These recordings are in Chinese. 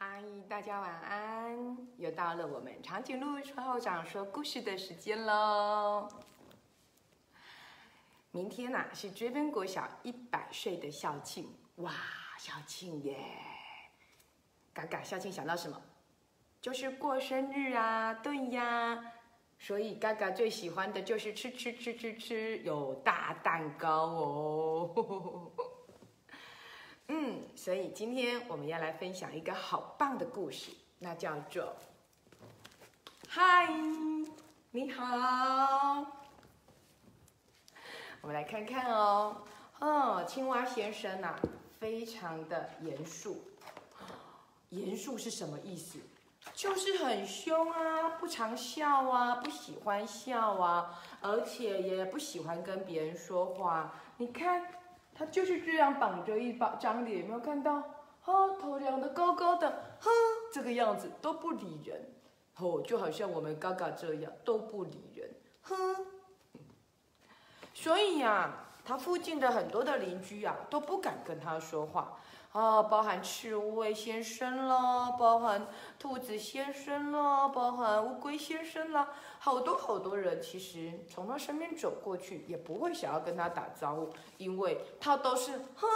嗨，大家晚安！又到了我们长颈鹿村后长说故事的时间喽。明天呐、是追分国小一百岁的校庆，哇，校庆耶！嘎嘎，校庆想到什么？就是过生日啊，对呀。所以嘎嘎最喜欢的就是吃吃吃吃吃，有大蛋糕哦。嗯，所以今天我们要来分享一个好棒的故事，那叫做“嗨，你好”。我们来看看哦，哦，青蛙先生呐、非常的严肃。严肃是什么意思？就是很凶啊，不常笑啊，不喜欢笑啊，而且也不喜欢跟别人说话。你看，他就是这样绑着一把张脸，有没有看到？哦，头仰得高高的，哼，这个样子都不理人。哦，就好像我们嘎嘎这样都不理人，哼。所以呀、他附近的很多的邻居呀、都不敢跟他说话。啊，包含刺猬先生啦，包含兔子先生啦，包含乌龟先生啦，好多好多人其实从他身边走过去，也不会想要跟他打招呼，因为他都是哼，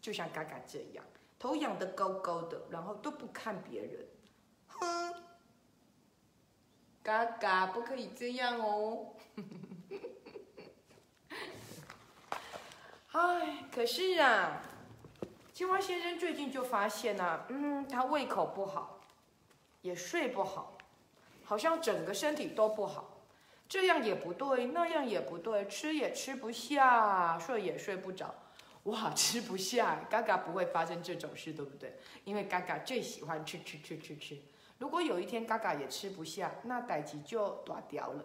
就像嘎嘎这样，头仰得高高的，然后都不看别人，哼，嘎嘎不可以这样哦。唉，可是啊。青蛙先生最近就发现呐、嗯，他胃口不好，也睡不好，好像整个身体都不好。这样也不对，那样也不对，吃也吃不下，睡也睡不着。哇，吃不下，嘎嘎不会发生这种事，对不对？因为嘎嘎最喜欢吃吃吃吃吃。如果有一天嘎嘎也吃不下，那代吉就断掉了。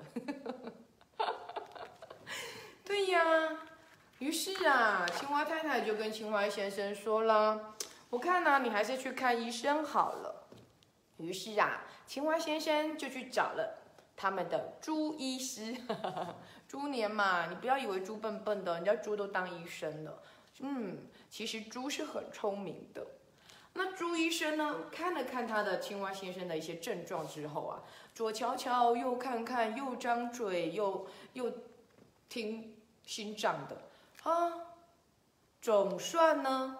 对呀。于是啊，青蛙太太就跟青蛙先生说了：“我看呢、你还是去看医生好了。”于是啊，青蛙先生就去找了他们的猪医师。猪年嘛，你不要以为猪笨笨的，人家猪都当医生了。嗯，其实猪是很聪明的。那猪医生呢，看了看他的青蛙先生的一些症状之后啊，左瞧瞧，右看看，又张嘴，又又听心脏的。啊，总算呢，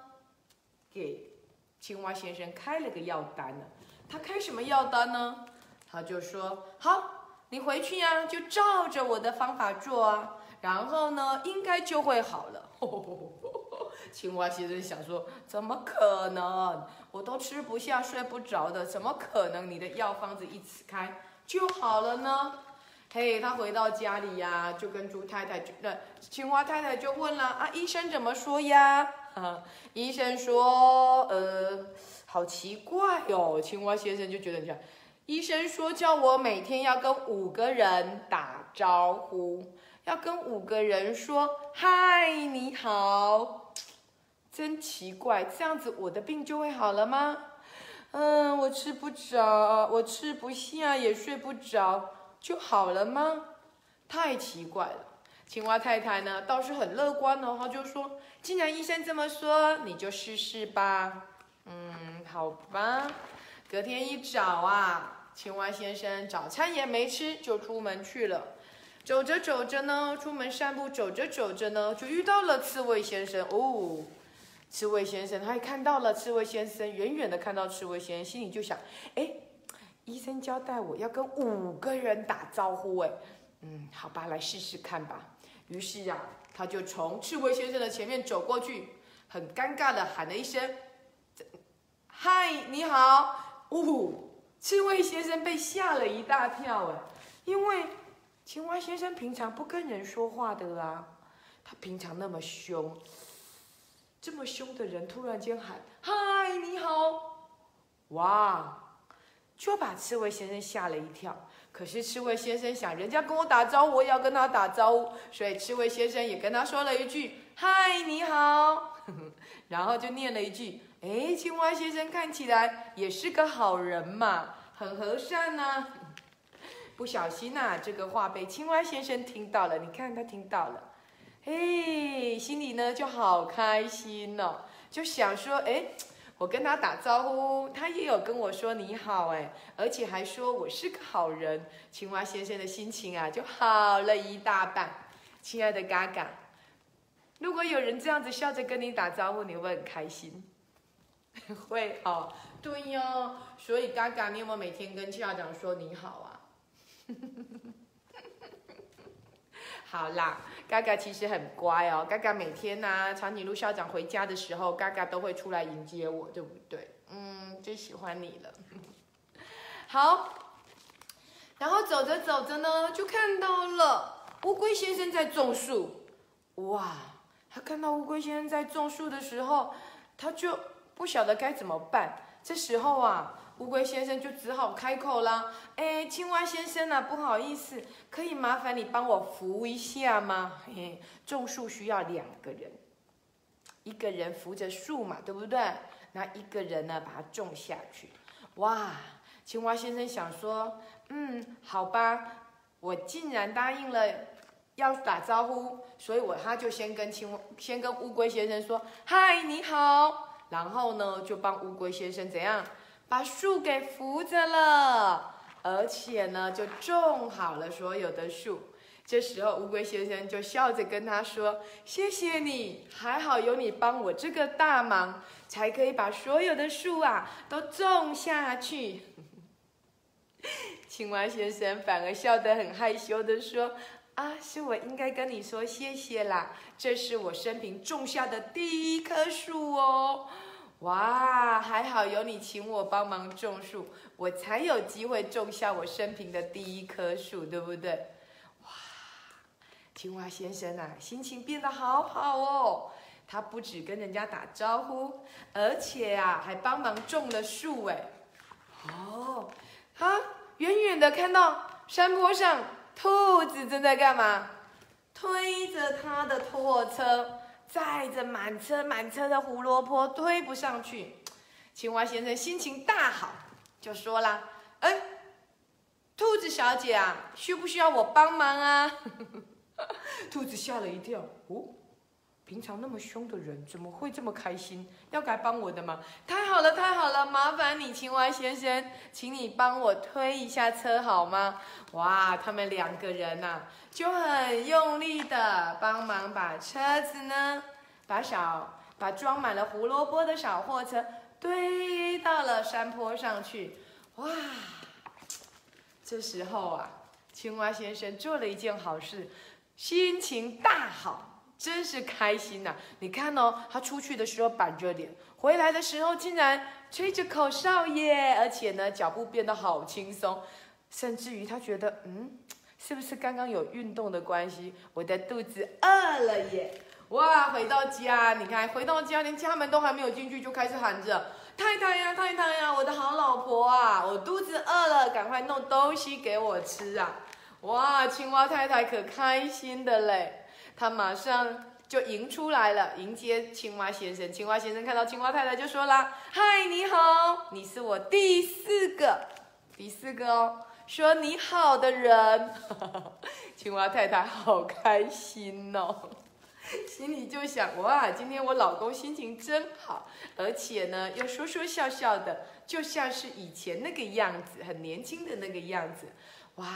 给青蛙先生开了个药单了。他开什么药单呢？他就说：“好，你回去呀、就照着我的方法做啊，然后呢，应该就会好了。”青蛙先生想说：“怎么可能？我都吃不下、睡不着的，怎么可能你的药方子一吃开就好了呢？”嘿，他回到家里呀、就跟猪太太就那青蛙太太就问了啊，医生怎么说呀？啊，医生说，呃，好奇怪哦。青蛙先生就觉得这样，医生说叫我每天要跟五个人打招呼，要跟五个人说嗨，你好，真奇怪，这样子我的病就会好了吗？嗯，我吃不着，我吃不下，也睡不着。就好了吗？太奇怪了。青蛙太太呢倒是很乐观哦，她就说：“既然医生这么说，你就试试吧。”嗯，好吧。隔天一早啊，青蛙先生早餐也没吃，就出门去了。走着走着呢，出门散步，走着走着呢，就遇到了刺猬先生。哦，刺猬先生，他也看到了刺猬先生，远远的看到刺猬先生，心里就想：哎。医生交代我要跟五个人打招呼，哎，嗯，好吧，来试试看吧。于是啊，他就从刺猬先生的前面走过去，很尴尬的喊了一声：“嗨，你好！”呜、刺猬先生被吓了一大跳，哎，因为青蛙先生平常不跟人说话的啊，他平常那么凶，这么凶的人突然间喊：“嗨，你好！”哇！就把刺猬先生吓了一跳。可是刺猬先生想，人家跟我打招呼，我也要跟他打招呼，所以刺猬先生也跟他说了一句：“嗨，你好。”然后就念了一句：“哎，青蛙先生看起来也是个好人嘛，很和善呐、不小心呐、啊，这个话被青蛙先生听到了。你看他听到了，嘿，心里呢就好开心哦，就想说：“哎。”我跟他打招呼，他也有跟我说你好哎，而且还说我是个好人。青蛙先生的心情啊就好了一大半。亲爱的嘎嘎，如果有人这样子笑着跟你打招呼，你会不会很开心？会哦，对哟。所以嘎嘎，你有没有每天跟校长说你好啊？好啦，嘎嘎其实很乖哦。嘎嘎每天呢，长颈鹿校长回家的时候，嘎嘎都会出来迎接我，对不对？嗯，最喜欢你了。好，然后走着走着呢，就看到了乌龟先生在种树。哇，他看到乌龟先生在种树的时候，他就不晓得该怎么办。这时候啊。乌龟先生就只好开口了：“哎，青蛙先生啊，不好意思，可以麻烦你帮我扶一下吗？嘿，种树需要两个人，一个人扶着树嘛，对不对？那一个人呢，把它种下去。哇，青蛙先生想说，嗯，好吧，我竟然答应了要打招呼，所以我他就先跟青蛙先跟乌龟先生说，嗨，你好，然后呢，就帮乌龟先生怎样？”把树给扶着了，而且呢，就种好了所有的树。这时候，乌龟先生就笑着跟他说：“谢谢你，还好有你帮我这个大忙，才可以把所有的树啊都种下去。”青蛙先生反而笑得很害羞的说：“啊，是我应该跟你说谢谢啦，这是我生平种下的第一棵树哦。”哇，还好有你请我帮忙种树，我才有机会种下我生平的第一棵树，对不对？哇，青蛙先生啊，心情变得好好哦。他不止跟人家打招呼，而且啊，还帮忙种了树哎。哦，他远远的看到山坡上兔子正在干嘛？推着他的拖货车。载着满车满车的胡萝卜推不上去，青蛙先生心情大好，就说了：“哎，兔子小姐啊，需不需要我帮忙啊？” 兔子吓了一跳，哦，平常那么凶的人怎么会这么开心？要该帮我的吗？太好了，太好了，麻烦你，青蛙先生，请你帮我推一下车好吗？哇，他们两个人呐。就很用力的帮忙把车子呢，把小把装满了胡萝卜的小货车堆到了山坡上去。哇，这时候啊，青蛙先生做了一件好事，心情大好，真是开心呐！你看哦，他出去的时候板着脸，回来的时候竟然吹着口哨耶，而且呢，脚步变得好轻松，甚至于他觉得，嗯。是不是刚刚有运动的关系？我的肚子饿了耶！哇，回到家，你看，回到家连家门都还没有进去，就开始喊着：“太太呀，太太呀，我的好老婆啊，我肚子饿了，赶快弄东西给我吃啊！”哇，青蛙太太可开心的嘞，他马上就迎出来了，迎接青蛙先生。青蛙先生看到青蛙太太就说啦：“嗨，你好，你是我第四个，第四个哦。”说你好的人，青蛙太太好开心哦，心里就想哇，今天我老公心情真好，而且呢又说说笑笑的，就像是以前那个样子，很年轻的那个样子。哇，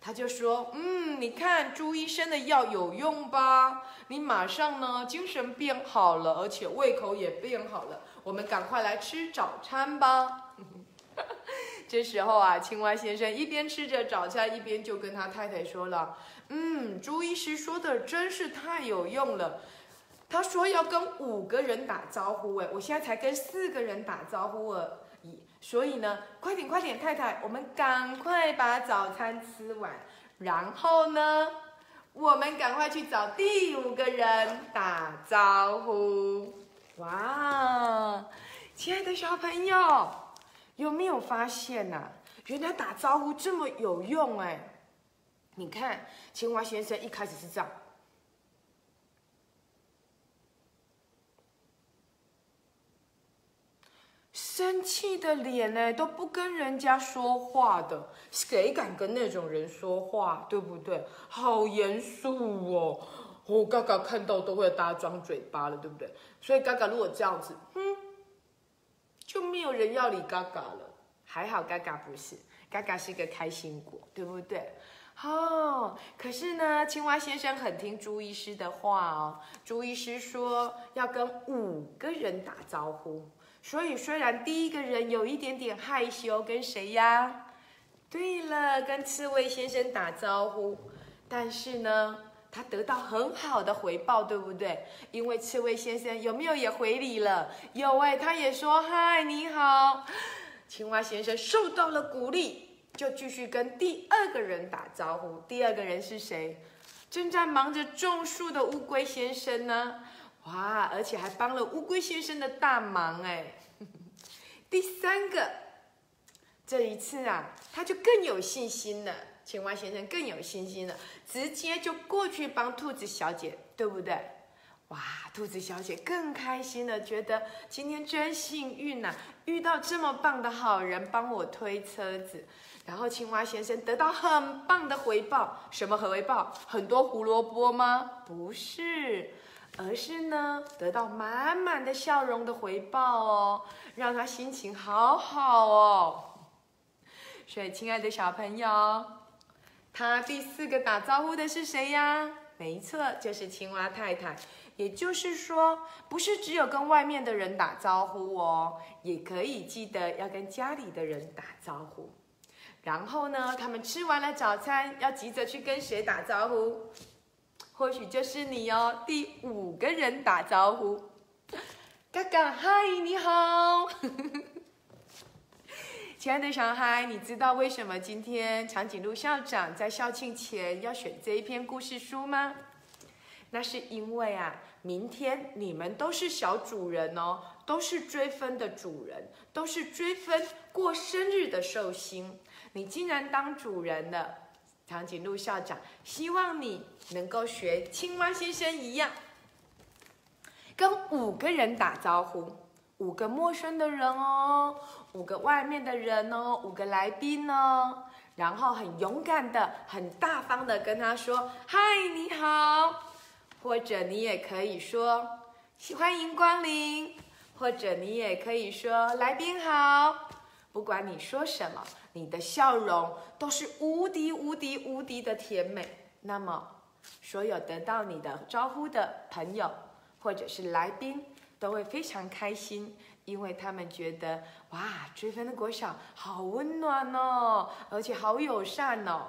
他就说，嗯，你看朱医生的药有用吧？你马上呢精神变好了，而且胃口也变好了，我们赶快来吃早餐吧。这时候啊，青蛙先生一边吃着早餐，一边就跟他太太说了：“嗯，朱医师说的真是太有用了。他说要跟五个人打招呼，哎，我现在才跟四个人打招呼而已。所以呢，快点快点，太太，我们赶快把早餐吃完，然后呢，我们赶快去找第五个人打招呼。哇，亲爱的小朋友。”有没有发现呐？原来打招呼这么有用哎！你看，青蛙先生一开始是这样，生气的脸呢，都不跟人家说话的，谁敢跟那种人说话？对不对？好严肃哦！我嘎嘎看到都会打张嘴巴了，对不对？所以嘎嘎如果这样子，哼嗯。没有人要理嘎嘎了。还好嘎嘎不是，嘎嘎是一个开心果，对不对？哦，可是呢，青蛙先生很听朱医师的话哦。朱医师说要跟五个人打招呼，所以虽然第一个人有一点点害羞，跟谁呀？对了，跟刺猬先生打招呼，但是呢，他得到很好的回报，对不对？因为刺猬先生有没有也回礼了？有哎，他也说嗨，你好。青蛙先生受到了鼓励。就继续跟第二个人打招呼。第二个人是谁？正在忙着种树的乌龟先生呢。哇，而且还帮了乌龟先生的大忙哎。第三个，这一次啊，他就更有信心了。青蛙先生更有信心了，直接就过去帮兔子小姐，对不对？哇，兔子小姐更开心了，觉得今天真幸运呐，遇到这么棒的好人帮我推车子。然后青蛙先生得到很棒的回报，什么回报？很多胡萝卜吗？不是，而是呢得到满满的笑容的回报哦，让他心情好好哦。所以，亲爱的小朋友，他第四个打招呼的是谁呀？没错，就是青蛙太太。也就是说，不是只有跟外面的人打招呼哦，也可以记得要跟家里的人打招呼。然后呢，他们吃完了早餐，要急着去跟谁打招呼？或许就是你哦，第五个人打招呼。嘎嘎，嗨，你好，亲爱的小孩，你知道为什么今天长颈鹿校长在校庆前要选这一篇故事书吗？那是因为啊，明天你们都是小主人哦，都是追分的主人，都是追分过生日的寿星。你竟然当主人了，长颈鹿校长希望你能够学青蛙先生一样，跟五个人打招呼，五个陌生的人哦，五个外面的人哦，五个来宾哦，然后很勇敢的、很大方的跟他说：“嗨，你好。”或者你也可以说“欢迎光临”，或者你也可以说“来宾好”。不管你说什么，你的笑容都是无敌无敌无敌的甜美。那么，所有得到你的招呼的朋友或者是来宾都会非常开心，因为他们觉得哇，追分的国小好温暖哦，而且好友善哦。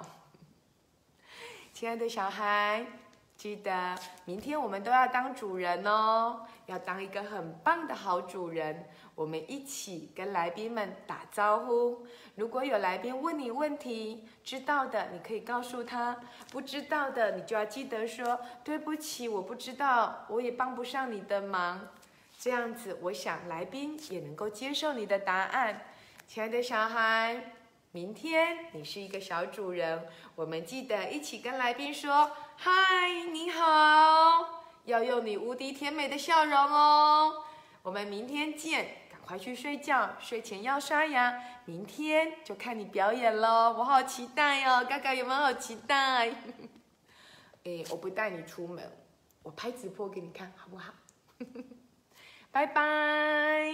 亲爱的小孩。记得明天我们都要当主人哦，要当一个很棒的好主人。我们一起跟来宾们打招呼。如果有来宾问你问题，知道的你可以告诉他；不知道的你就要记得说对不起，我不知道，我也帮不上你的忙。这样子，我想来宾也能够接受你的答案。亲爱的小孩。明天你是一个小主人，我们记得一起跟来宾说：“嗨，你好！”要用你无敌甜美的笑容哦。我们明天见，赶快去睡觉，睡前要刷牙。明天就看你表演喽，我好期待哦！嘎嘎有没有好期待？哎，我不带你出门，我拍直播给你看，好不好？拜拜。